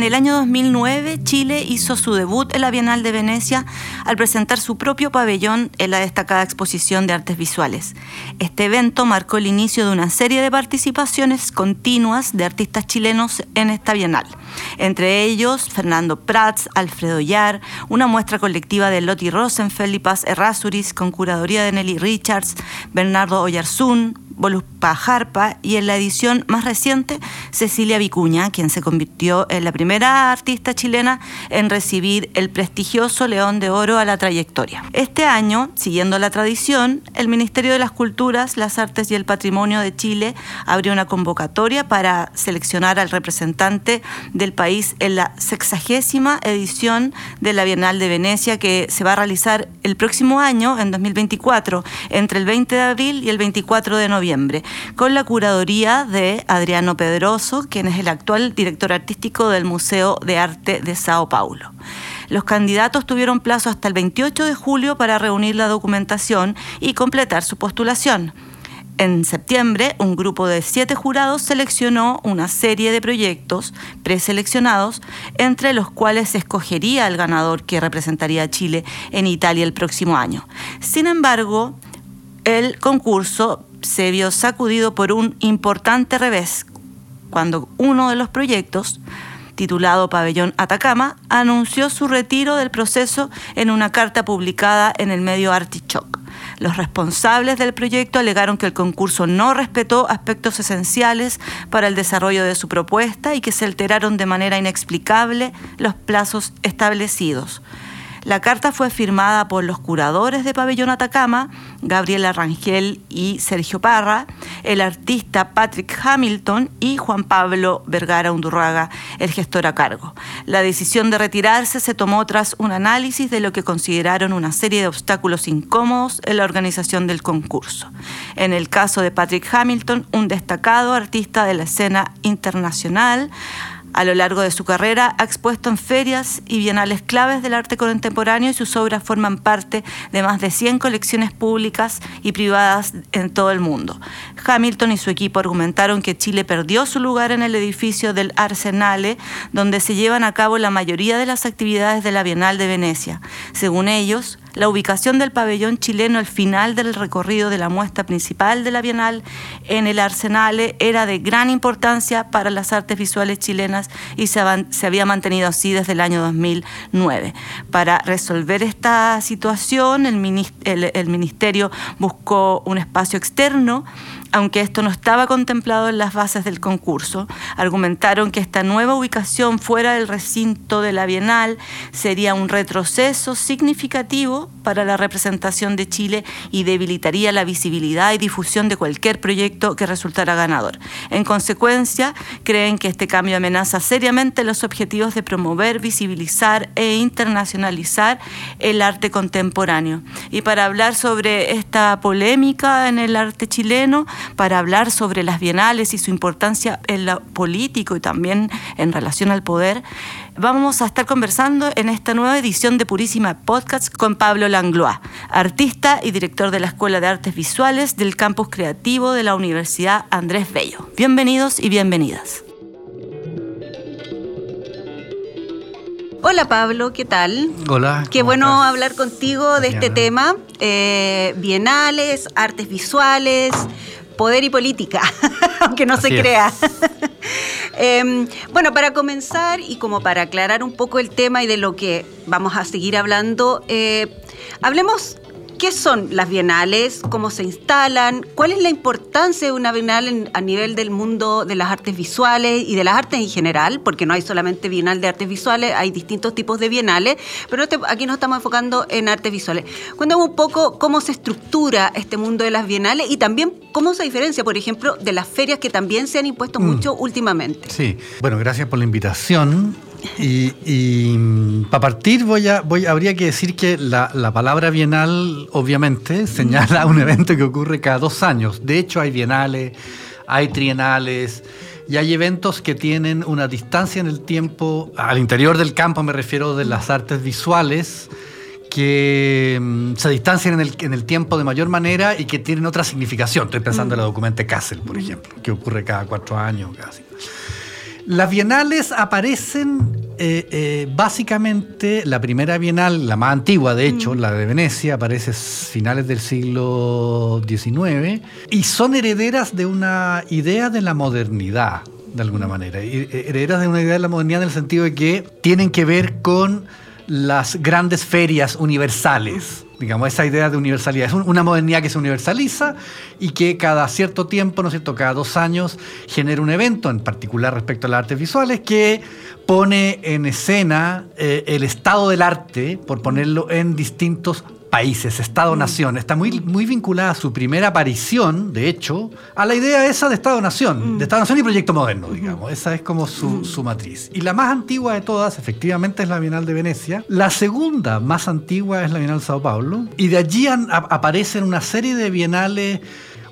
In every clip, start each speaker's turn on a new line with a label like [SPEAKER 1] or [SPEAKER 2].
[SPEAKER 1] En el año 2009, Chile hizo su debut en la Bienal de Venecia al presentar su propio pabellón en la destacada exposición de artes visuales. Este evento marcó el inicio de una serie de participaciones continuas de artistas chilenos en esta Bienal. Entre ellos, Fernando Prats, Alfredo Yar, una muestra colectiva de Lotti Rosenfeld y Paz Errázuriz con curaduría de Nelly Richards, Bernardo Oyarzún, Voluspa Jarpa y en la edición más reciente Cecilia Vicuña, quien se convirtió en la primera artista chilena en recibir el prestigioso León de Oro a la trayectoria. Este año, siguiendo la tradición, el Ministerio de las Culturas, las Artes y el Patrimonio de Chile abrió una convocatoria para seleccionar al representante del país en la sexagésima edición de la Bienal de Venecia que se va a realizar el próximo año, en 2024, entre el 20 de abril y el 24 de noviembre con la curaduría de Adriano Pedroso, quien es el actual director artístico del Museo de Arte de Sao Paulo. Los candidatos tuvieron plazo hasta el 28 de julio para reunir la documentación y completar su postulación. En septiembre, un grupo de siete jurados seleccionó una serie de proyectos preseleccionados, entre los cuales se escogería el ganador que representaría a Chile en Italia el próximo año. Sin embargo, el concurso se vio sacudido por un importante revés cuando uno de los proyectos, titulado Pabellón Atacama, anunció su retiro del proceso en una carta publicada en el medio Artichoke. Los responsables del proyecto alegaron que el concurso no respetó aspectos esenciales para el desarrollo de su propuesta y que se alteraron de manera inexplicable los plazos establecidos. La carta fue firmada por los curadores de Pabellón Atacama, Gabriela Rangel y Sergio Parra, el artista Patrick Hamilton y Juan Pablo Vergara Undurraga, el gestor a cargo. La decisión de retirarse se tomó tras un análisis de lo que consideraron una serie de obstáculos incómodos en la organización del concurso. En el caso de Patrick Hamilton, un destacado artista de la escena internacional, a lo largo de su carrera ha expuesto en ferias y bienales claves del arte contemporáneo y sus obras forman parte de más de 100 colecciones públicas y privadas en todo el mundo. Hamilton y su equipo argumentaron que Chile perdió su lugar en el edificio del Arsenale, donde se llevan a cabo la mayoría de las actividades de la Bienal de Venecia. Según ellos, la ubicación del pabellón chileno al final del recorrido de la muestra principal de la Bienal en el Arsenale era de gran importancia para las artes visuales chilenas y se, había mantenido así desde el año 2009. Para resolver esta situación, el Ministerio buscó un espacio externo aunque esto no estaba contemplado en las bases del concurso, argumentaron que esta nueva ubicación fuera del recinto de la Bienal sería un retroceso significativo para la representación de Chile y debilitaría la visibilidad y difusión de cualquier proyecto que resultara ganador. En consecuencia, creen que este cambio amenaza seriamente los objetivos de promover, visibilizar e internacionalizar el arte contemporáneo. Y para hablar sobre esta polémica en el arte chileno, para hablar sobre las bienales y su importancia en lo político y también en relación al poder, vamos a estar conversando en esta nueva edición de Purísima Podcast con Pablo Langlois, artista y director de la Escuela de Artes Visuales del Campus Creativo de la Universidad Andrés Bello. Bienvenidos y bienvenidas.
[SPEAKER 2] Hola Pablo, ¿qué tal?
[SPEAKER 3] Hola.
[SPEAKER 2] Qué bueno hablar contigo de este tema, eh, bienales, artes visuales, poder y política, aunque no se crea. Em, bueno, para comenzar y como para aclarar un poco el tema y de lo que vamos a seguir hablando, eh, hablemos ¿Qué son las bienales? ¿Cómo se instalan? ¿Cuál es la importancia de una bienal a nivel del mundo de las artes visuales y de las artes en general? Porque no hay solamente bienal de artes visuales, hay distintos tipos de bienales, pero este, aquí nos estamos enfocando en artes visuales. Cuéntame un poco cómo se estructura este mundo de las bienales y también cómo se diferencia, por ejemplo, de las ferias que también se han impuesto mm. mucho últimamente.
[SPEAKER 3] Sí, bueno, gracias por la invitación. Y, mm, para partir voy a, voy, habría que decir que la, la, palabra bienal obviamente señala un evento que ocurre cada dos años. De hecho hay bienales, hay trienales y hay eventos que tienen una distancia en el tiempo, al interior del campo me refiero de las artes visuales, que mm, se distancian en el, en el, tiempo de mayor manera y que tienen otra significación. Estoy pensando en la documenta Kassel, por ejemplo, que ocurre cada cuatro años casi. Las bienales aparecen eh, eh, básicamente, la primera bienal, la más antigua de hecho, la de Venecia, aparece finales del siglo XIX y son herederas de una idea de la modernidad, de alguna manera. Eh, herederas de una idea de la modernidad en el sentido de que tienen que ver con las grandes ferias universales. Digamos, esa idea de universalidad. Es una modernidad que se universaliza y que cada cierto tiempo, ¿no es cierto?, cada dos años genera un evento, en particular respecto a las artes visuales, que pone en escena eh, el estado del arte, por ponerlo en distintos países, Estado-Nación. Está muy, muy vinculada a su primera aparición, de hecho, a la idea esa de Estado-Nación, de Estado-Nación y proyecto moderno, digamos. Esa es como su, su, matriz. Y la más antigua de todas, efectivamente, es la Bienal de Venecia. La segunda más antigua es la Bienal de Sao Paulo. Y de allí aparecen una serie de bienales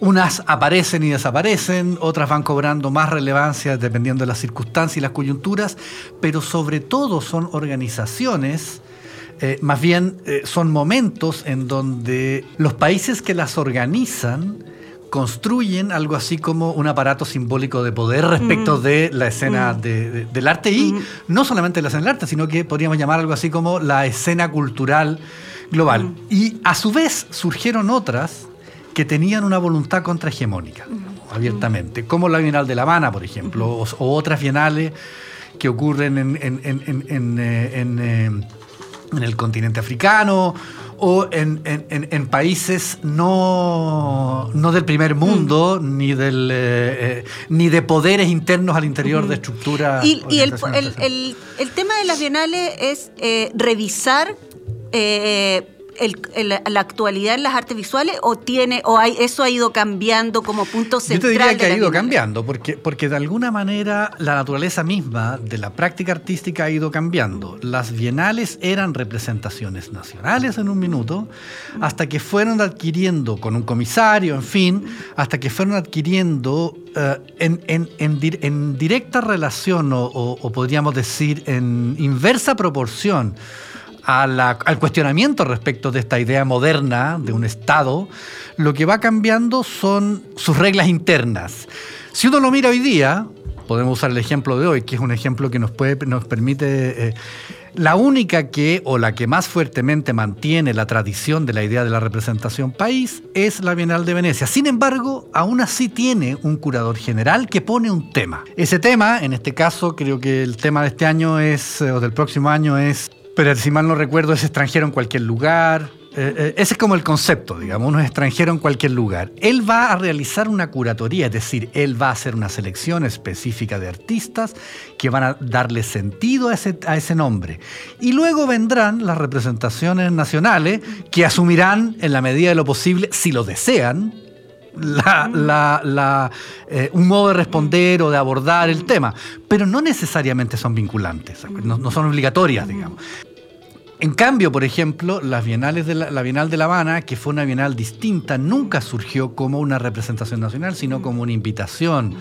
[SPEAKER 3] unas aparecen y desaparecen, otras van cobrando más relevancia dependiendo de las circunstancias y las coyunturas, pero sobre todo son organizaciones eh, más bien eh, son momentos en donde los países que las organizan construyen algo así como un aparato simbólico de poder respecto mm. de la escena mm. del arte y mm. no solamente la escena del arte, sino que podríamos llamar algo así como la escena cultural global. Y a su vez surgieron otras que tenían una voluntad contrahegemónica, abiertamente, como la Bienal de La Habana, por ejemplo, o, otras bienales que ocurren en, en eh, en el continente africano o en, países no, no, del primer mm. mundo, ni, del, eh, eh, ni de poderes internos al interior de estructuras.
[SPEAKER 2] Y, el, el, tema de las bienales es eh, revisar la actualidad en las artes visuales o tiene o hay, eso ha ido cambiando como punto central?
[SPEAKER 3] Yo te diría que ha ido cambiando, porque, porque de alguna manera la naturaleza misma de la práctica artística ha ido cambiando. Las bienales eran representaciones nacionales en un minuto, hasta que fueron adquiriendo, con un comisario, en fin, hasta que fueron adquiriendo eh, en, en, en, directa relación o podríamos decir en inversa proporción al cuestionamiento respecto de esta idea moderna de un Estado, lo que va cambiando son sus reglas internas. Si uno lo mira hoy día, podemos usar el ejemplo de hoy, que es un ejemplo que nos, permite... Eh, la única que, o la que más fuertemente mantiene la tradición de la idea de la representación país, es la Bienal de Venecia. Sin embargo, aún así tiene un curador general que pone un tema. Ese tema, en este caso, creo que el tema de este año es, o del próximo año es pero si mal no recuerdo es extranjero en cualquier lugar. Eh, eh, ese es como el concepto, digamos, uno es extranjero en cualquier lugar. Él va a realizar una curatoría, es decir, él va a hacer una selección específica de artistas que van a darle sentido a ese, a ese nombre. Y luego vendrán las representaciones nacionales que asumirán en la medida de lo posible, si lo desean, la, eh, un modo de responder o de abordar el tema, pero no necesariamente son vinculantes, no, no son obligatorias, digamos. En cambio, por ejemplo, las bienales de la, Bienal de La Habana, que fue una bienal distinta, nunca surgió como una representación nacional, sino como una invitación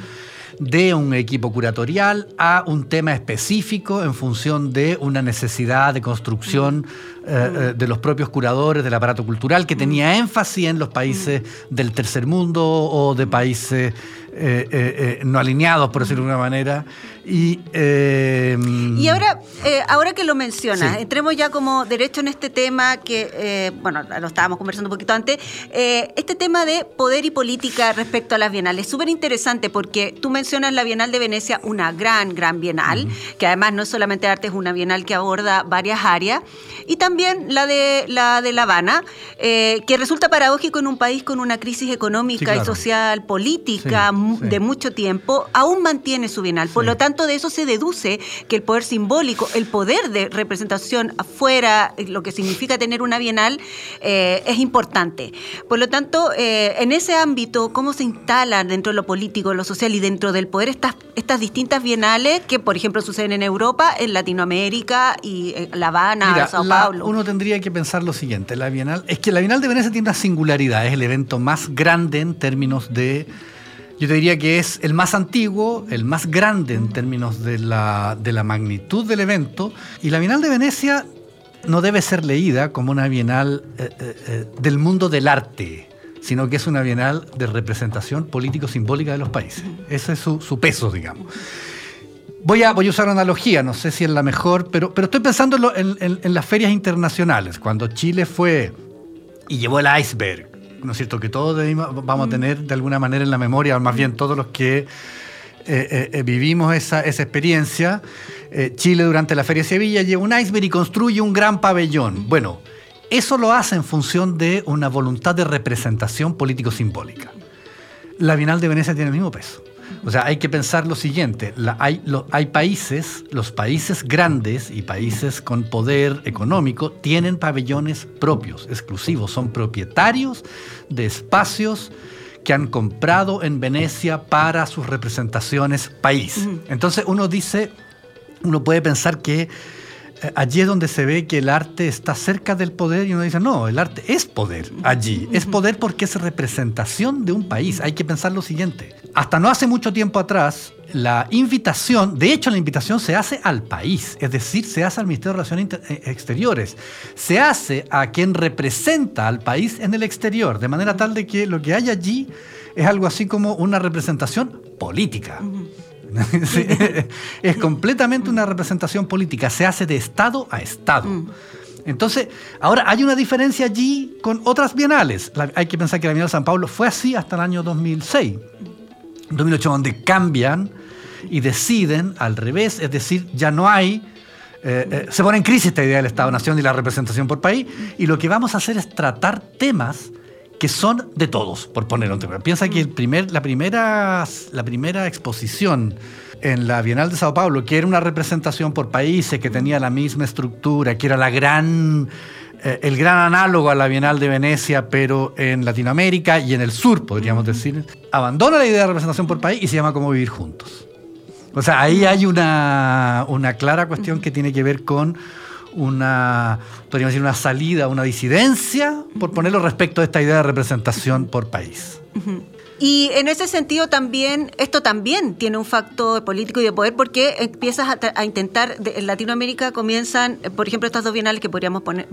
[SPEAKER 3] de un equipo curatorial a un tema específico en función de una necesidad de construcción eh, eh, de los propios curadores del aparato cultural que tenía énfasis en los países del tercer mundo o de países eh, no alineados, por decirlo de alguna manera, y,
[SPEAKER 2] em, y ahora, eh, ahora que lo mencionas, entremos ya como derecho en este tema que, eh, bueno, lo estábamos conversando un poquito antes, eh, este tema de poder y política respecto a las bienales. Es súper interesante porque tú mencionas la Bienal de Venecia, una gran, gran bienal, que además no es solamente arte, es una bienal que aborda varias áreas. Y también la de la, de la Habana, eh, que resulta paradójico en un país con una crisis económica y social, política de mucho tiempo, aún mantiene su bienal. Por lo tanto, de eso se deduce que el poder simbólico, el poder de representación afuera, lo que significa tener una bienal, eh, es importante. Por lo tanto, eh, en ese ámbito, ¿cómo se instalan dentro de lo político, lo social y dentro del poder estas, estas distintas bienales que, por ejemplo, suceden en Europa, en Latinoamérica y en La Habana, Sao Paulo?
[SPEAKER 3] uno tendría que pensar lo siguiente, la bienal, es que la Bienal de Venecia tiene una singularidad, es el evento más grande en términos de yo te diría que es el más antiguo, el más grande en términos de la, de la magnitud del evento. Y la Bienal de Venecia no debe ser leída como una bienal eh, eh, eh, del mundo del arte, sino que es una bienal de representación político-simbólica de los países. Ese es su, peso, digamos. Voy a, voy a, usar una analogía, no sé si es la mejor, pero, pero estoy pensando en, en las ferias internacionales. Cuando Chile fue y llevó el iceberg ¿no es cierto? Que todos vamos a mm. tener de alguna manera en la memoria, más bien todos los que eh, eh, eh, vivimos esa, experiencia. Chile durante la Feria de Sevilla lleva un iceberg y construye un gran pabellón. Bueno, eso lo hace en función de una voluntad de representación político-simbólica. La Bienal de Venecia tiene el mismo peso. O sea, hay que pensar lo siguiente, hay, hay países, los países grandes y países con poder económico tienen pabellones propios, exclusivos, son propietarios de espacios que han comprado en Venecia para sus representaciones país. Entonces uno dice, uno puede pensar que eh, allí es donde se ve que el arte está cerca del poder y uno dice, no, el arte es poder allí. Es poder porque es representación de un país. Hay que pensar lo siguiente. Hasta no hace mucho tiempo atrás, la invitación, de hecho la invitación se hace al país, es decir, se hace al Ministerio de Relaciones eh, Exteriores, se hace a quien representa al país en el exterior, de manera tal de que lo que hay allí es algo así como una representación política. es completamente una representación política, se hace de Estado a Estado. Mm. Entonces, ahora hay una diferencia allí con otras bienales. hay que pensar que la Bienal de San Pablo fue así hasta el año 2006, 2008, donde cambian y deciden al revés, es decir, ya no hay eh, eh, se pone en crisis esta idea del Estado-Nación y la representación por país, y lo que vamos a hacer es tratar temas que son de todos, por ponerlo en tema. Piensa que la, primera, la primera exposición en la Bienal de Sao Paulo, que era una representación por países, que tenía la misma estructura, que era la gran, el gran análogo a la Bienal de Venecia, pero en Latinoamérica y en el sur, podríamos decir, abandona la idea de representación por país y se llama Cómo vivir juntos. O sea, ahí hay una, una clara cuestión que tiene que ver con una, podríamos decir, una salida, una disidencia, por ponerlo respecto a esta idea de representación por país.
[SPEAKER 2] Y en ese sentido también, esto también tiene un factor político y de poder porque empiezas a, intentar, en Latinoamérica comienzan, por ejemplo, estas dos bienales que podríamos poner,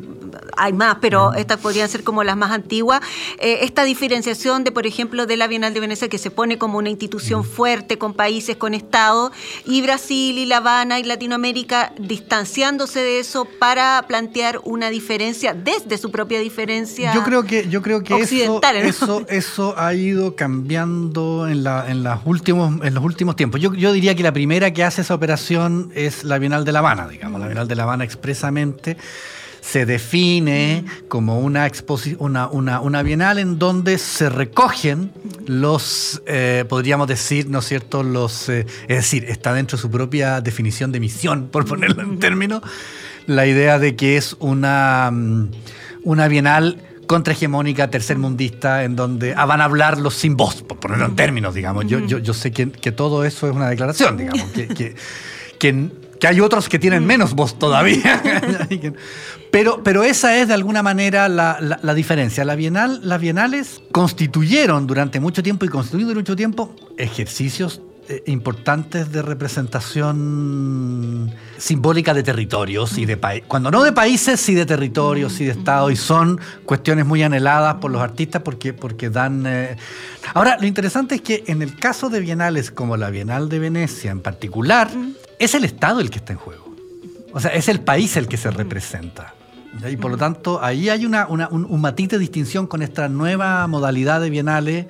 [SPEAKER 2] hay más, pero estas podrían ser como las más antiguas, eh, esta diferenciación de, por ejemplo, de la Bienal de Venecia que se pone como una institución fuerte con países, con Estados, y Brasil y La Habana y Latinoamérica distanciándose de eso para plantear una diferencia desde su propia diferencia.
[SPEAKER 3] Yo creo que, yo creo que eso, eso, eso ha ido cambiando en, las últimos, en los últimos tiempos. Yo, yo, diría que la primera que hace esa operación es la Bienal de La Habana, digamos. La Bienal de La Habana expresamente se define como una, una, una, una, bienal en donde se recogen los, eh, podríamos decir, ¿no es cierto?, los, eh, es decir, está dentro de su propia definición de misión, por ponerlo en términos, la idea de que es una, mm, una bienal contrahegemónica, tercermundista, en donde ah, van a hablar los sin voz, por ponerlo en términos, digamos. Yo, yo, yo sé que, que, todo eso es una declaración, digamos, que, que, que, hay otros que tienen menos voz todavía. pero, pero esa es de alguna manera la, la, diferencia. La Bienal, las bienales constituyeron durante mucho tiempo y constituyen durante mucho tiempo ejercicios importantes de representación simbólica de territorios y de países. Cuando no de países, sí de territorios, sí de estados, y son cuestiones muy anheladas por los artistas porque, porque dan... Eh, ahora, lo interesante es que en el caso de bienales como la Bienal de Venecia en particular, es el Estado el que está en juego. O sea, es el país el que se representa. Y por lo tanto, ahí hay una, un, un matiz de distinción con esta nueva modalidad de bienales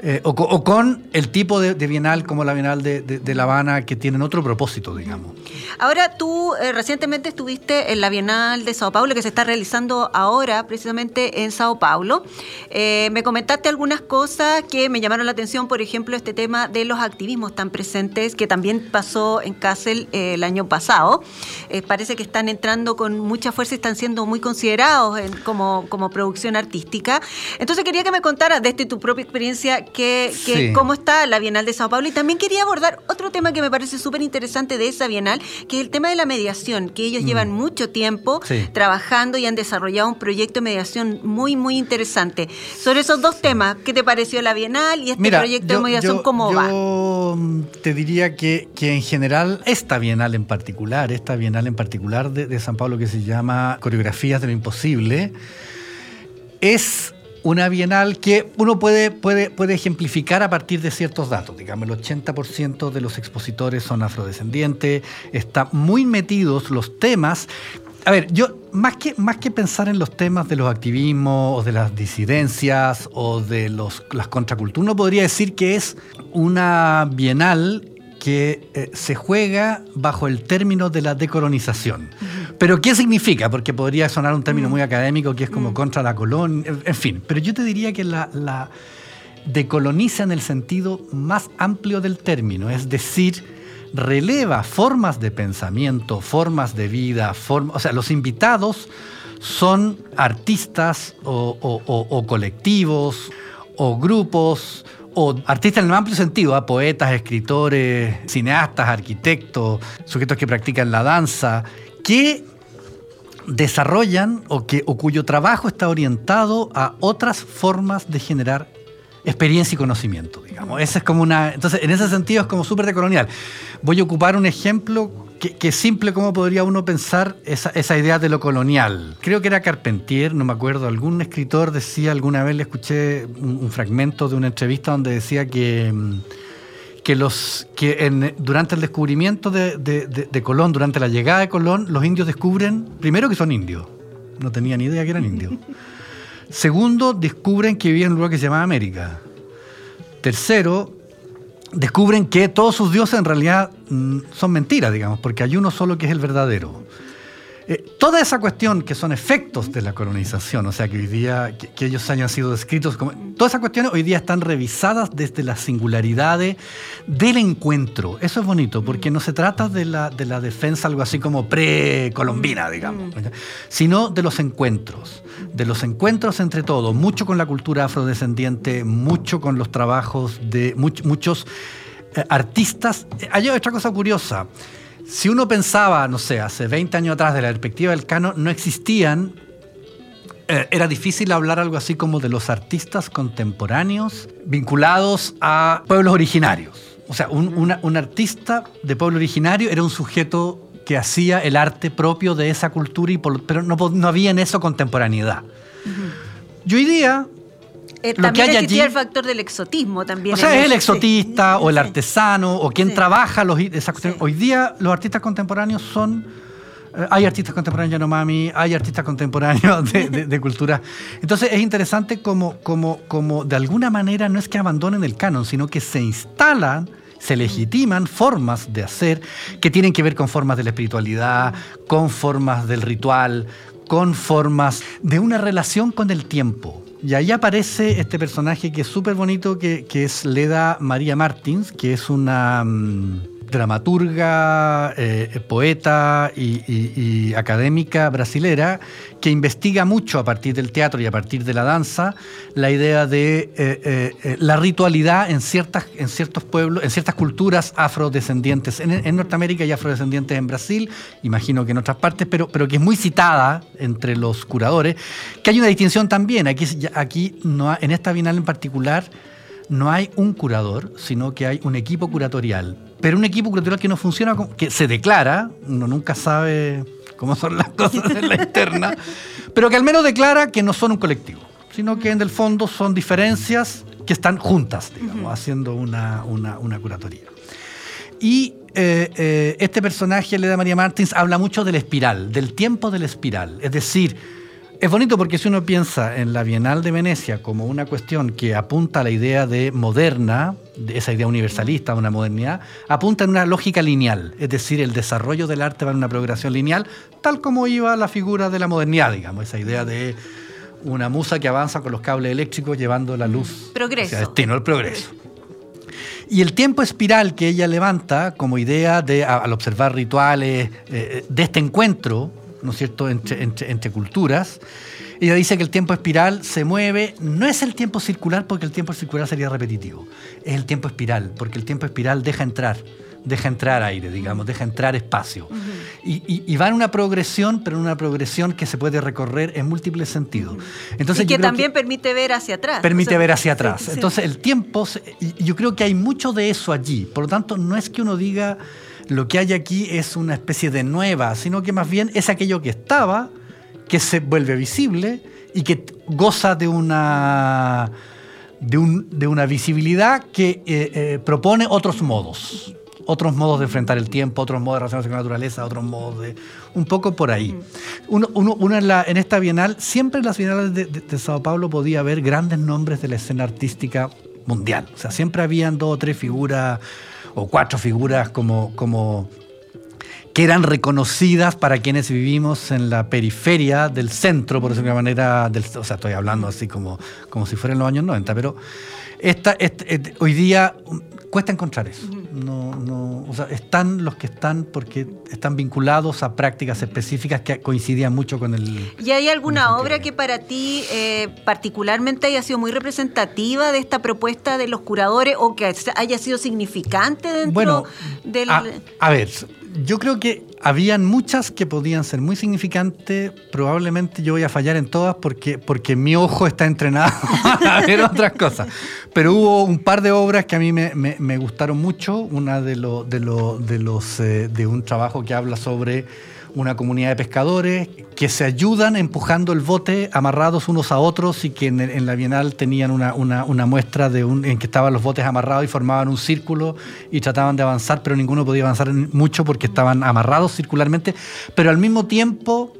[SPEAKER 3] Eh, o, con el tipo de, bienal como la Bienal de, La Habana, que tienen otro propósito, digamos.
[SPEAKER 2] Ahora, tú eh, recientemente estuviste en la Bienal de Sao Paulo, que se está realizando ahora precisamente en Sao Paulo. Eh, me comentaste algunas cosas que me llamaron la atención, por ejemplo, este tema de los activismos tan presentes, que también pasó en Kassel el año pasado. parece que están entrando con mucha fuerza y están siendo muy considerados como, como producción artística. Entonces, quería que me contaras desde tu propia experiencia que, cómo está la Bienal de Sao Paulo. Y también quería abordar otro tema que me parece súper interesante de esa Bienal, que es el tema de la mediación, que ellos mm. llevan mucho tiempo trabajando y han desarrollado un proyecto de mediación muy, muy interesante. Sobre esos dos temas, ¿qué te pareció la Bienal y este proyecto de mediación, cómo va?
[SPEAKER 3] Yo mm, te diría que, que, en general, esta Bienal en particular, esta Bienal en particular de, de San Pablo que se llama Coreografías de lo Imposible, es una bienal que uno puede, puede, puede ejemplificar a partir de ciertos datos. Digamos, el 80% de los expositores son afrodescendientes, están muy metidos los temas. A ver, yo más que, más que pensar en los temas de los activismos o de las disidencias o de los, las contraculturas, uno podría decir que es una bienal que eh, se juega bajo el término de la decolonización. Pero ¿qué significa? Porque podría sonar un término mm. muy académico que es como mm. contra la colonia, en fin. Pero yo te diría que la, decoloniza en el sentido más amplio del término, es decir, releva formas de pensamiento, formas de vida, o sea, los invitados son artistas o colectivos o grupos o artistas en el amplio sentido, ¿ah? poetas, escritores, cineastas, arquitectos, sujetos que practican la danza, que desarrollan o, que, o cuyo trabajo está orientado a otras formas de generar experiencia y conocimiento, digamos. Esa es como una, entonces, en ese sentido es como súper decolonial. Voy a ocupar un ejemplo que, simple cómo podría uno pensar esa, idea de lo colonial. Creo que era Carpentier, no me acuerdo, algún escritor decía, alguna vez le escuché un, fragmento de una entrevista donde decía que, mm, que, los, que durante el descubrimiento de, Colón, durante la llegada de Colón, los indios descubren, primero que son indios, no tenían ni idea que eran indios. Segundo, descubren que vivían en un lugar que se llama América. Tercero, descubren que todos sus dioses en realidad mm, son mentiras, digamos, porque hay uno solo que es el verdadero. Eh, toda esa cuestión que son efectos de la colonización, o sea, que hoy día, que, ellos hayan sido descritos como... Todas esas cuestiones hoy día están revisadas desde las singularidades del encuentro. Eso es bonito, porque no se trata de la, de la defensa algo así como precolombina, digamos, mm. sino de los encuentros, de los encuentros entre todos, mucho con la cultura afrodescendiente, mucho con los trabajos de muchos eh, artistas. Hay otra cosa curiosa si uno pensaba, no sé, hace 20 años atrás de la perspectiva del cano, no existían, eh, era difícil hablar algo así como de los artistas contemporáneos vinculados a pueblos originarios. O sea, un, artista de pueblo originario era un sujeto que hacía el arte propio de esa cultura, y pero no, había en eso contemporaneidad. Yo hoy día
[SPEAKER 2] eh, también existía el factor del exotismo también.
[SPEAKER 3] O sea, es el exotista o el artesano o quien trabaja los, Hoy día los artistas contemporáneos son... Eh, hay artistas contemporáneos Yanomami, hay artistas contemporáneos de, cultura. Entonces es interesante como, como, como de alguna manera no es que abandonen el canon, sino que se instalan se legitiman formas de hacer que tienen que ver con formas de la espiritualidad, con formas del ritual, con formas de una relación con el tiempo. Y ahí aparece este personaje que es súper bonito, que, es Leda María Martins, que es una... Mm, dramaturga, eh, poeta y, académica brasilera que investiga mucho a partir del teatro y a partir de la danza la idea de eh, eh, la ritualidad en, ciertas, en ciertos pueblos, en ciertas culturas afrodescendientes en, Norteamérica y afrodescendientes en Brasil, imagino que en otras partes, pero, pero que es muy citada entre los curadores, que hay una distinción también, aquí, aquí no, en esta bienal en particular, no hay un curador, sino que hay un equipo curatorial. Pero un equipo curatorial que no funciona, que se declara, uno nunca sabe cómo son las cosas en la interna, pero que al menos declara que no son un colectivo, sino que en el fondo son diferencias que están juntas, digamos, haciendo una, curatoría. Y eh, eh, este personaje, Leda María Martins, habla mucho de la espiral, del tiempo de la espiral. Es decir, Es bonito porque si uno piensa en la Bienal de Venecia como una cuestión que apunta a la idea de moderna, de esa idea universalista, una modernidad, apunta en una lógica lineal, es decir, el desarrollo del arte va en una progresión lineal, tal como iba la figura de la modernidad, digamos, esa idea de una musa que avanza con los cables eléctricos llevando la luz
[SPEAKER 2] progreso.
[SPEAKER 3] hacia destino, el progreso. Y el tiempo espiral que ella levanta como idea de, al observar rituales eh, de este encuentro, ¿no es cierto?, entre, culturas. Ella dice que el tiempo espiral se mueve, no es el tiempo circular porque el tiempo circular sería repetitivo, es el tiempo espiral, porque el tiempo espiral deja entrar, deja entrar aire, digamos, deja entrar espacio. y, va en una progresión, pero en una progresión que se puede recorrer en múltiples sentidos.
[SPEAKER 2] Entonces, y que también permite ver hacia atrás.
[SPEAKER 3] Permite ver hacia atrás. Entonces el tiempo, yo creo que hay mucho de eso allí. Por lo tanto, no es que uno diga lo que hay aquí es una especie de nueva, sino que más bien es aquello que estaba, que se vuelve visible y que goza de una, de, una visibilidad que eh, eh, propone otros modos. Otros modos de enfrentar el tiempo, otros modos de relacionarse con la naturaleza, otros modos de. Un poco por ahí. Uno, en, esta bienal, siempre en las bienales de, de Sao Paulo podía haber grandes nombres de la escena artística mundial. O sea, siempre habían dos o tres figuras o cuatro figuras como, como que eran reconocidas para quienes vivimos en la periferia del centro, por decirlo de manera, del, o sea, estoy hablando así como, como si fuera en los años 90, pero esta, este, hoy día cuesta encontrar eso. No, no, o sea, están los que están porque están vinculados a prácticas específicas que coincidían mucho con el...
[SPEAKER 2] ¿Y hay alguna obra que para ti eh, particularmente haya sido muy representativa de esta propuesta de los curadores o que haya sido significante dentro
[SPEAKER 3] bueno,
[SPEAKER 2] del...
[SPEAKER 3] a ver, yo creo que habían muchas que podían ser muy significantes. Probablemente yo voy a fallar en todas porque, porque mi ojo está entrenado a ver otras cosas. Pero hubo un par de obras que a mí me, gustaron mucho. Una de, lo, de, de, los, eh, de un trabajo que habla sobre una comunidad de pescadores que se ayudan empujando el bote amarrados unos a otros y que en, la Bienal tenían una, muestra de un, en que estaban los botes amarrados y formaban un círculo y trataban de avanzar, pero ninguno podía avanzar mucho porque estaban amarrados circularmente, pero al mismo tiempo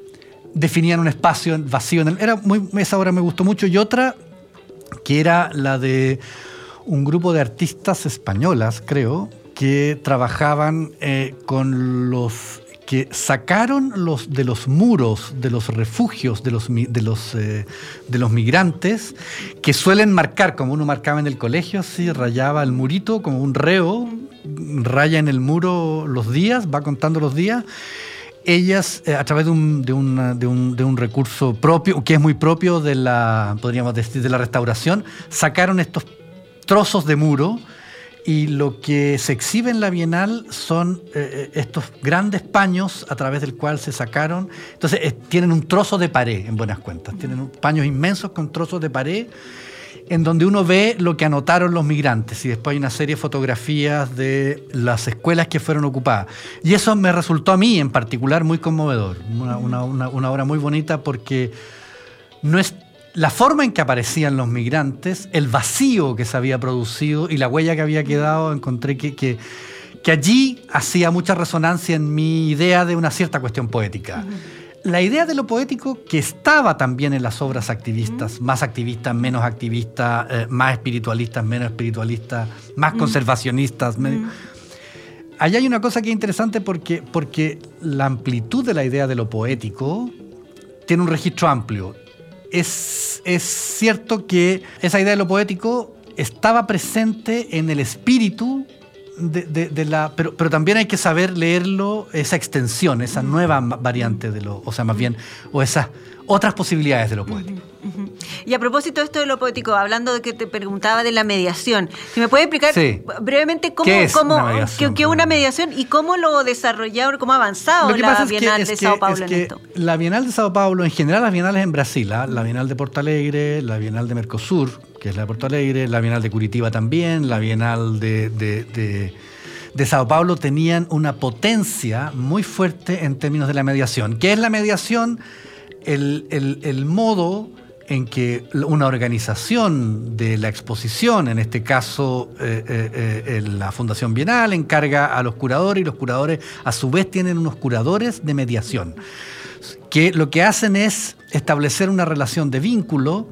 [SPEAKER 3] definían un espacio vacío. En el, era muy, esa obra me gustó mucho y otra que era la de un grupo de artistas españolas, creo, que trabajaban eh, con los que sacaron los, de los muros, de los refugios de los, de, los, eh, de los migrantes, que suelen marcar, como uno marcaba en el colegio, así rayaba el murito como un reo, raya en el muro los días, va contando los días. Ellas, eh, a través de un, de, de, un, de un, recurso propio, que es muy propio de la, podríamos decir, de la restauración, sacaron estos trozos de muro y lo que se exhibe en la Bienal son eh, eh, estos grandes paños a través del cual se sacaron. Entonces, tienen un trozo de pared, en buenas cuentas. Tienen paños inmensos con trozos de pared en donde uno ve lo que anotaron los migrantes y después hay una serie de fotografías de las escuelas que fueron ocupadas. Y eso me resultó a mí en particular muy conmovedor, una, una, una obra muy bonita porque no es la forma en que aparecían los migrantes, el vacío que se había producido y la huella que había quedado, encontré que, que, allí hacía mucha resonancia en mi idea de una cierta cuestión poética. La idea de lo poético que estaba también en las obras activistas, más activistas, menos activistas, eh, más espiritualistas, menos espiritualistas, más conservacionistas. Allá hay una cosa que es interesante porque, porque la amplitud de la idea de lo poético tiene un registro amplio. Es, cierto que esa idea de lo poético estaba presente en el espíritu de, la. Pero, pero, también hay que saber leerlo, esa extensión, esa nueva variante de lo. O sea, más bien, o esas otras posibilidades de lo poético.
[SPEAKER 2] Y a propósito de esto de lo poético, hablando de que te preguntaba de la mediación, si me puede explicar brevemente cómo, ¿Qué cómo una mediación, qué, una mediación y cómo lo desarrollaron, cómo ha avanzado la Bienal de Sao Paulo en esto.
[SPEAKER 3] La Bienal de Sao Paulo, en general las bienales en Brasil, ¿ah? la Bienal de Porto Alegre, la Bienal de Mercosur, que es la de Porto Alegre, la Bienal de Curitiba también, la Bienal de, de Sao Paulo tenían una potencia muy fuerte en términos de la mediación. ¿Qué es la mediación? el, modo en que una organización de la exposición, en este caso eh, eh, eh, la Fundación Bienal, encarga a los curadores y los curadores a su vez tienen unos curadores de mediación. que lo que hacen es establecer una relación de vínculo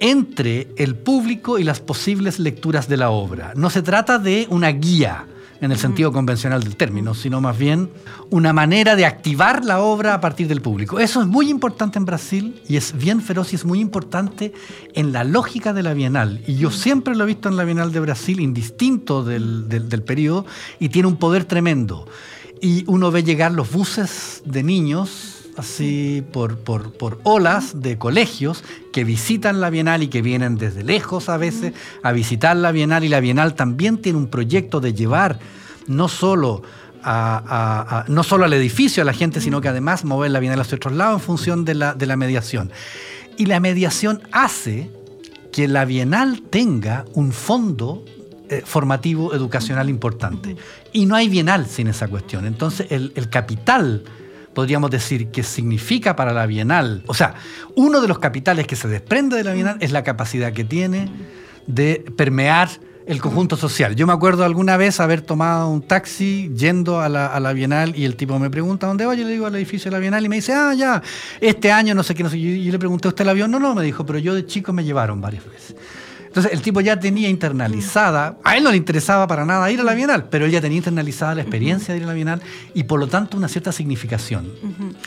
[SPEAKER 3] entre el público y las posibles lecturas de la obra. No se trata de una guía en el sentido convencional del término, sino más bien una manera de activar la obra a partir del público. Eso es muy importante en Brasil y es bien feroz y es muy importante en la lógica de la Bienal. Y yo siempre lo he visto en la Bienal de Brasil, indistinto del, del periodo, y tiene un poder tremendo. Y uno ve llegar los buses de niños así por, por, olas de colegios que visitan la Bienal y que vienen desde lejos a veces a visitar la Bienal y la Bienal también tiene un proyecto de llevar no solo a, no solo al edificio a la gente, sino que además mover la Bienal hacia otros lados en función de la, de la mediación. Y la mediación hace que la Bienal tenga un fondo eh, formativo educacional importante. Y no hay Bienal sin esa cuestión. Entonces el capital podríamos decir, que significa para la Bienal. O sea, uno de los capitales que se desprende de la Bienal es la capacidad que tiene de permear el conjunto social. Yo me acuerdo alguna vez haber tomado un taxi yendo a la, Bienal y el tipo me pregunta dónde voy, yo le digo al edificio de la Bienal y me dice, ah, ya, este año no sé qué, no sé. Yo, yo le pregunté, ¿usted el avión? No, no, me dijo, pero yo de chico me llevaron varias veces. Entonces el tipo ya tenía internalizada, a él no le interesaba para nada ir a la Bienal, pero él ya tenía internalizada la experiencia de ir a la Bienal y por lo tanto una cierta significación.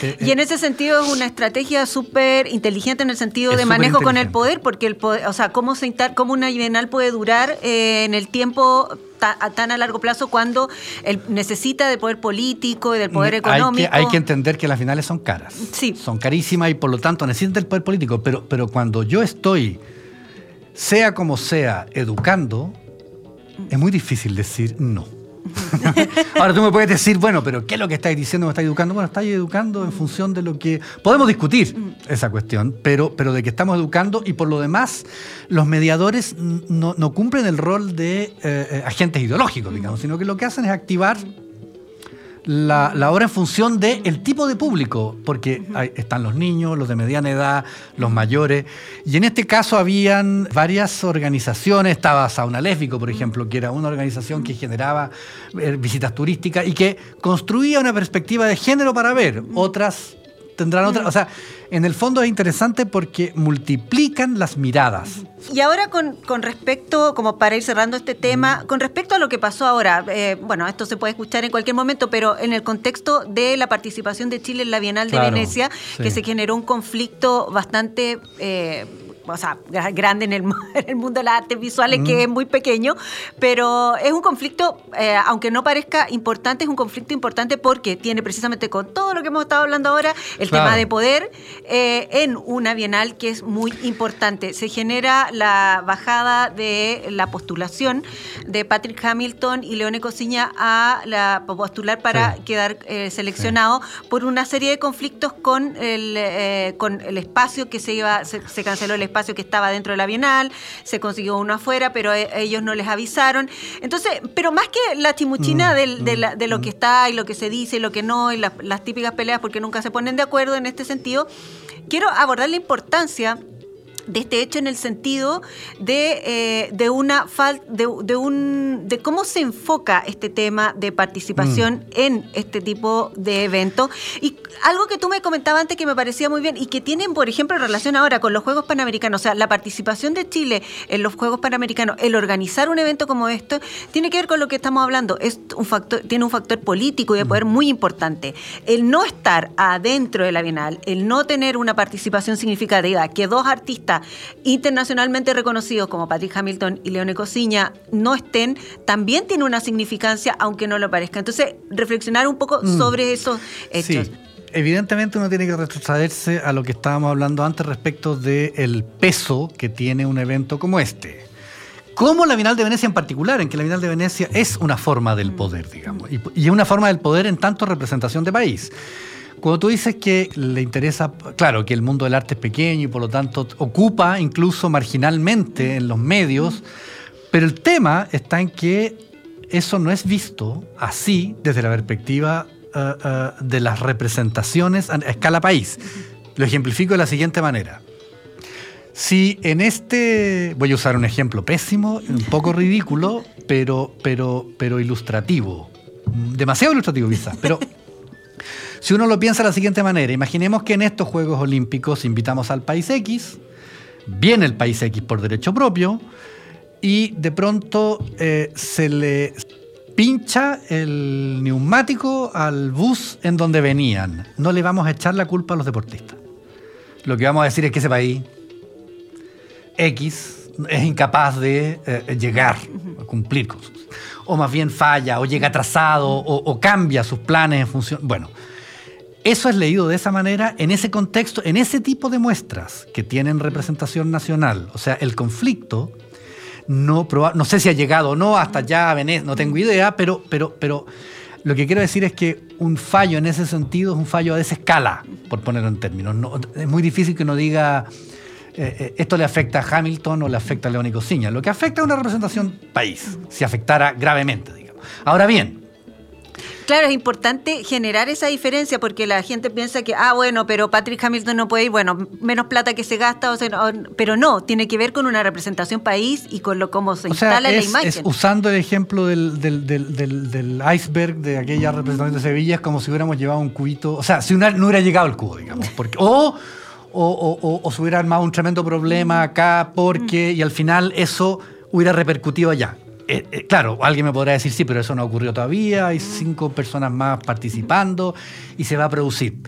[SPEAKER 2] Eh, y en ese sentido es una estrategia súper inteligente en el sentido de manejo con el poder, porque el poder, o sea, cómo, se, cómo una Bienal puede durar eh, en el tiempo tan a largo plazo cuando él necesita del poder político y del poder económico.
[SPEAKER 3] Hay que, entender que las finales son caras.
[SPEAKER 2] Sí.
[SPEAKER 3] Son carísimas y por lo tanto necesitan del poder político. Pero, pero cuando yo estoy sea como sea, educando, es muy difícil decir no. Ahora tú me puedes decir, bueno, pero ¿qué es lo que estáis diciendo? ¿Me estáis educando? Bueno, estáis educando en función de lo que... Podemos discutir esa cuestión, pero, pero de que estamos educando y por lo demás los mediadores no, cumplen el rol de eh, eh, agentes ideológicos, digamos, sino que lo que hacen es activar la, la, obra en función del tipo de público, porque están los niños, los de mediana edad, los mayores, y en este caso habían varias organizaciones, estaba Sauna Lésbico, por ejemplo, que era una organización que generaba eh, visitas turísticas y que construía una perspectiva de género para ver, otras tendrán otra. O sea, en el fondo es interesante porque multiplican las miradas.
[SPEAKER 2] Y ahora con, con respecto, como para ir cerrando este tema, con respecto a lo que pasó ahora, eh, bueno, esto se puede escuchar en cualquier momento, pero en el contexto de la participación de Chile en la Bienal de Venecia, que se generó un conflicto bastante... Eh, o sea, grande en el, mundo de las artes visuales, que es muy pequeño, pero es un conflicto, eh, aunque no parezca importante, es un conflicto importante porque tiene precisamente con todo lo que hemos estado hablando ahora, el tema de poder eh, en una bienal que es muy importante. Se genera la bajada de la postulación de Patrick Hamilton y Leone Cosiña a la postular para quedar eh, seleccionado por una serie de conflictos con el, con el espacio que se iba, se, se canceló el espacio espacio que estaba dentro de la Bienal, se consiguió uno afuera, pero e, ellos no les avisaron. Entonces, pero más que la chimuchina mm, de, de, lo mm. que está y lo que se dice y lo que no, y las típicas peleas porque nunca se ponen de acuerdo en este sentido, quiero abordar la importancia de este hecho en el sentido de, eh, una de, de, un de cómo se enfoca este tema de participación mm. en este tipo de eventos y algo que tú me comentabas antes que me parecía muy bien y que tienen por ejemplo relación ahora con los Juegos Panamericanos o sea la participación de Chile en los Juegos Panamericanos el organizar un evento como esto tiene que ver con lo que estamos hablando es un factor tiene un factor político y de poder mm. muy importante el no estar adentro de la Bienal el no tener una participación significativa que dos artistas internacionalmente reconocidos como Patrick Hamilton y Leone Cosiña no estén, también tiene una significancia, aunque no lo parezca. Entonces, reflexionar un poco mm. sobre esos hechos.
[SPEAKER 3] Sí. Evidentemente uno tiene que retrocederse a lo que estábamos hablando antes respecto del peso que tiene un evento como este. Como la Bienal de Venecia en particular, en que la Bienal de Venecia es una forma del poder, digamos, y, y es una forma del poder en tanto representación de país. Cuando tú dices que le interesa, claro, que el mundo del arte es pequeño y por lo tanto ocupa incluso marginalmente en los medios, pero el tema está en que eso no es visto así desde la perspectiva eh, eh, de las representaciones a escala país. Lo ejemplifico de la siguiente manera. Si en este, voy a usar un ejemplo pésimo, un poco ridículo, pero, pero, pero ilustrativo, demasiado ilustrativo quizás, pero Si uno lo piensa de la siguiente manera, imaginemos que en estos Juegos Olímpicos invitamos al país X, viene el país X por derecho propio, y de pronto eh, se le pincha el neumático al bus en donde venían. No le vamos a echar la culpa a los deportistas. Lo que vamos a decir es que ese país X es incapaz de eh, llegar a cumplir cosas. O más bien falla, o llega atrasado, o, cambia sus planes en función. Bueno, eso es leído de esa manera, en ese contexto, en ese tipo de muestras que tienen representación nacional. O sea, el conflicto, no, no sé si ha llegado o no hasta allá a Venecia, no tengo idea, pero, pero, pero lo que quiero decir es que un fallo en ese sentido es un fallo de esa escala, por ponerlo en términos. es muy difícil que uno diga eh, eh, esto le afecta a Hamilton o le afecta a Leónico Ciña. Lo que afecta a una representación país, si afectara gravemente, digamos. Ahora bien,
[SPEAKER 2] Claro, es importante generar esa diferencia porque la gente piensa que, ah, bueno, pero Patrick Hamilton no puede ir, bueno, menos plata que se gasta, o sea, pero no, tiene que ver con una representación país y con lo cómo se instala la imagen.
[SPEAKER 3] usando el ejemplo del, del, iceberg de aquella representación de Sevilla, es como si hubiéramos llevado un cubito, o sea, si no hubiera llegado el cubo, digamos, porque, o o, o, se hubiera armado un tremendo problema acá porque, y al final eso hubiera repercutido allá. Eh, eh, claro, alguien me podrá decir, sí, pero eso no ocurrió todavía, hay cinco personas más participando y se va a producir.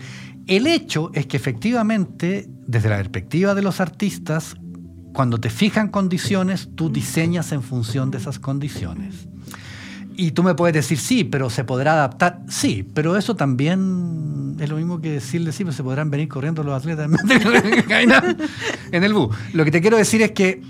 [SPEAKER 3] El hecho es que efectivamente, desde la perspectiva de los artistas, cuando te fijan condiciones, tú diseñas en función de esas condiciones. Y tú me puedes decir, sí, pero se podrá adaptar. Sí, pero eso también es lo mismo que decirle, sí, pero se podrán venir corriendo los atletas en el bus. Lo que te quiero decir es que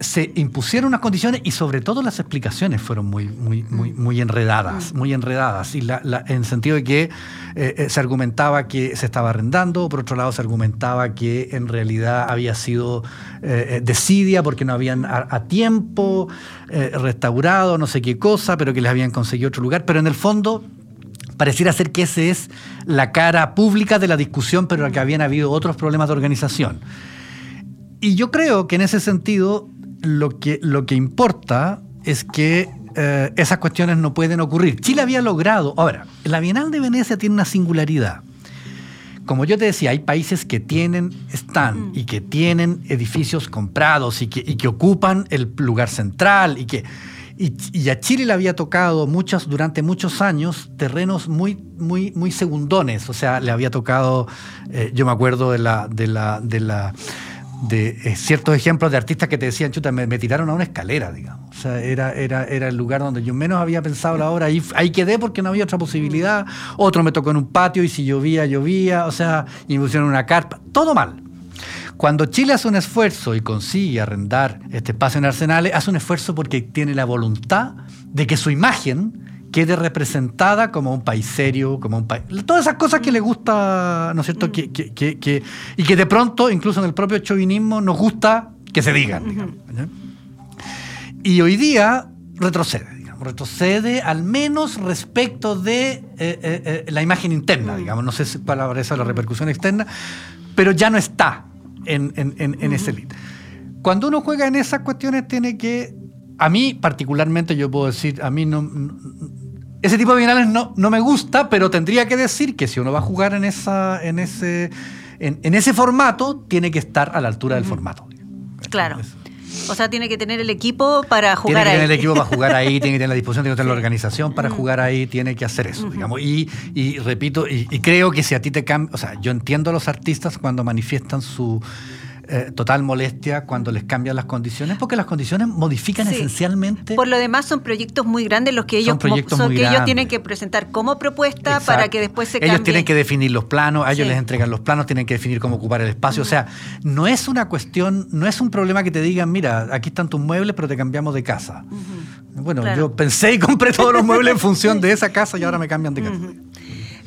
[SPEAKER 3] se impusieron unas condiciones y sobre todo las explicaciones fueron muy, muy, muy, mm. muy enredadas, mm. muy enredadas, y la, en el sentido de que eh, eh, se argumentaba que se estaba arrendando, por otro lado se argumentaba que en realidad había sido eh, desidia porque no habían a, tiempo restaurado no sé qué cosa, pero que les habían conseguido otro lugar, pero en el fondo pareciera ser que esa es la cara pública de la discusión, pero que habían habido otros problemas de organización. Y yo creo que en ese sentido lo que, lo que importa es que eh, esas cuestiones no pueden ocurrir. Chile había logrado, ahora, la Bienal de Venecia tiene una singularidad. Como yo te decía, hay países que tienen, están y que tienen edificios comprados y que, y que ocupan el lugar central y que... Y, a Chile le había tocado muchas, durante muchos años terrenos muy, muy, muy segundones. O sea, le había tocado, eh, yo me acuerdo de la, de la, de la de eh, ciertos ejemplos de artistas que te decían, chuta, me, tiraron a una escalera, digamos. O sea, era, era, era el lugar donde yo menos había pensado la obra. Ahí, ahí quedé porque no había otra posibilidad. Otro me tocó en un patio y si llovía, llovía. O sea, y me pusieron una carpa. Todo mal. Cuando Chile hace un esfuerzo y consigue arrendar este espacio en Arsenales, hace un esfuerzo porque tiene la voluntad de que su imagen quede representada como un país serio, como un país... Todas esas cosas que le gusta, ¿no es cierto? Que, y que de pronto, incluso en el propio chauvinismo, nos gusta que se digan. y hoy día retrocede, digamos, retrocede al menos respecto de eh, eh, eh, la imagen interna, digamos, no sé cuál habrá sido la repercusión externa, pero ya no está en, en ese lead. Cuando uno juega en esas cuestiones tiene que a mí particularmente yo puedo decir, a mí no, ese tipo de bienales no, no, me gusta, pero tendría que decir que si uno va a jugar en, esa, en, ese, en, ese formato, tiene que estar a la altura del formato.
[SPEAKER 2] Claro. O sea, tiene que tener el equipo para jugar ahí.
[SPEAKER 3] Tiene que
[SPEAKER 2] tener
[SPEAKER 3] el equipo para jugar ahí, tiene que tener la disposición, tiene que tener la organización para jugar ahí, tiene que hacer eso, digamos. Y, y repito, y, y, creo que si a ti te cambia, o sea, yo entiendo a los artistas cuando manifiestan su eh, total molestia cuando les cambian las condiciones, porque las condiciones modifican esencialmente.
[SPEAKER 2] Por lo demás son proyectos muy grandes los que ellos, son que ellos tienen que presentar como propuesta para que después se
[SPEAKER 3] Ellos tienen que definir los planos, a ellos les entregan los planos, tienen que definir cómo ocupar el espacio. O sea, no es una cuestión, no es un problema que te digan, mira, aquí están tus muebles, pero te cambiamos de casa. Bueno, yo pensé y compré todos los muebles en función de esa casa y ahora me cambian de casa.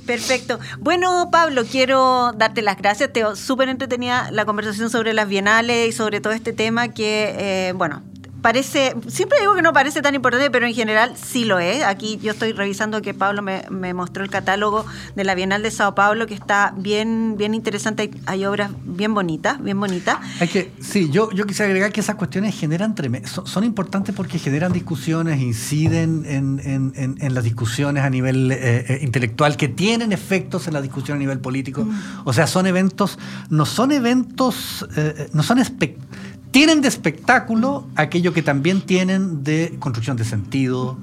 [SPEAKER 2] Perfecto. Bueno, Pablo, quiero darte las gracias. Te súper entretenida la conversación sobre las bienales y sobre todo este tema que, eh, bueno, parece, siempre digo que no parece tan importante, pero en general sí lo es. Aquí yo estoy revisando que Pablo me, mostró el catálogo de la Bienal de Sao Paulo, que está bien, bien interesante. Hay, obras bien bonitas, bien bonitas.
[SPEAKER 3] Hay que, sí, yo, yo quisiera agregar que esas cuestiones generan son, son importantes porque generan discusiones, inciden en, las discusiones a nivel eh, eh, intelectual, que tienen efectos en la discusión a nivel político. Mm. O sea, son eventos, no son eventos, eh, no son tienen de espectáculo aquello que también tienen de construcción de sentido.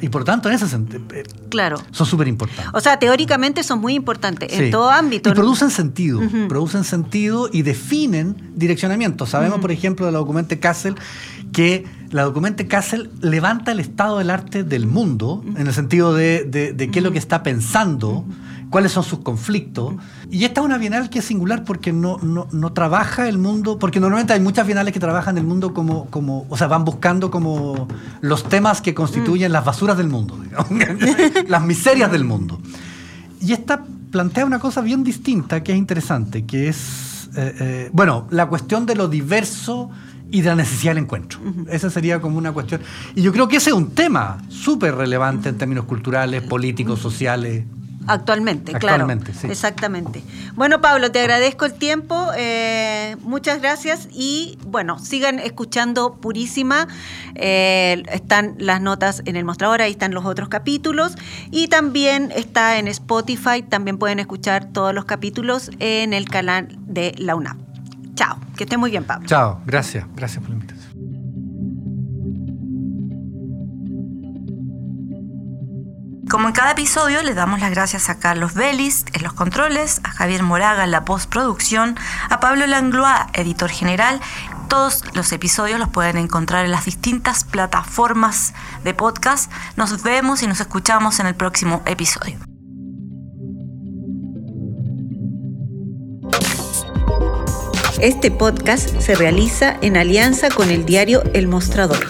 [SPEAKER 3] y por tanto, en ese sentido,
[SPEAKER 2] claro.
[SPEAKER 3] son súper importantes.
[SPEAKER 2] O sea, teóricamente son muy importantes en todo ámbito.
[SPEAKER 3] Y producen sentido, producen sentido y definen direccionamiento. Sabemos, por ejemplo, de la documento Kassel que la documenta Kassel levanta el estado del arte del mundo, en el sentido de, qué es lo que está pensando, cuáles son sus conflictos. Y esta es una bienal que es singular porque no, no, trabaja el mundo, porque normalmente hay muchas bienales que trabajan el mundo como, como, o sea, van buscando como los temas que constituyen las basuras del mundo, las miserias del mundo. Y esta plantea una cosa bien distinta que es interesante, que es, eh, eh, bueno, la cuestión de lo diverso y de la necesidad del encuentro. Esa sería como una cuestión. Y yo creo que ese es un tema súper relevante en términos culturales, políticos, sociales.
[SPEAKER 2] Actualmente, Actualmente, claro. Sí. Exactamente. Bueno, Pablo, te agradezco el tiempo. Eh, muchas gracias. Y bueno, sigan escuchando Purísima. Eh, están las notas en el mostrador, ahí están los otros capítulos. Y también está en Spotify. También pueden escuchar todos los capítulos en el canal de la UNAP. Chao. Que esté muy bien, Pablo.
[SPEAKER 3] Chao. Gracias. Gracias por la invitación.
[SPEAKER 1] Como en cada episodio, le damos las gracias a Carlos Vélez en los controles, a Javier Moraga en la postproducción, a Pablo Langlois, editor general. Todos los episodios los pueden encontrar en las distintas plataformas de podcast. Nos vemos y nos escuchamos en el próximo episodio.
[SPEAKER 2] Este podcast se realiza en alianza con el diario El Mostrador.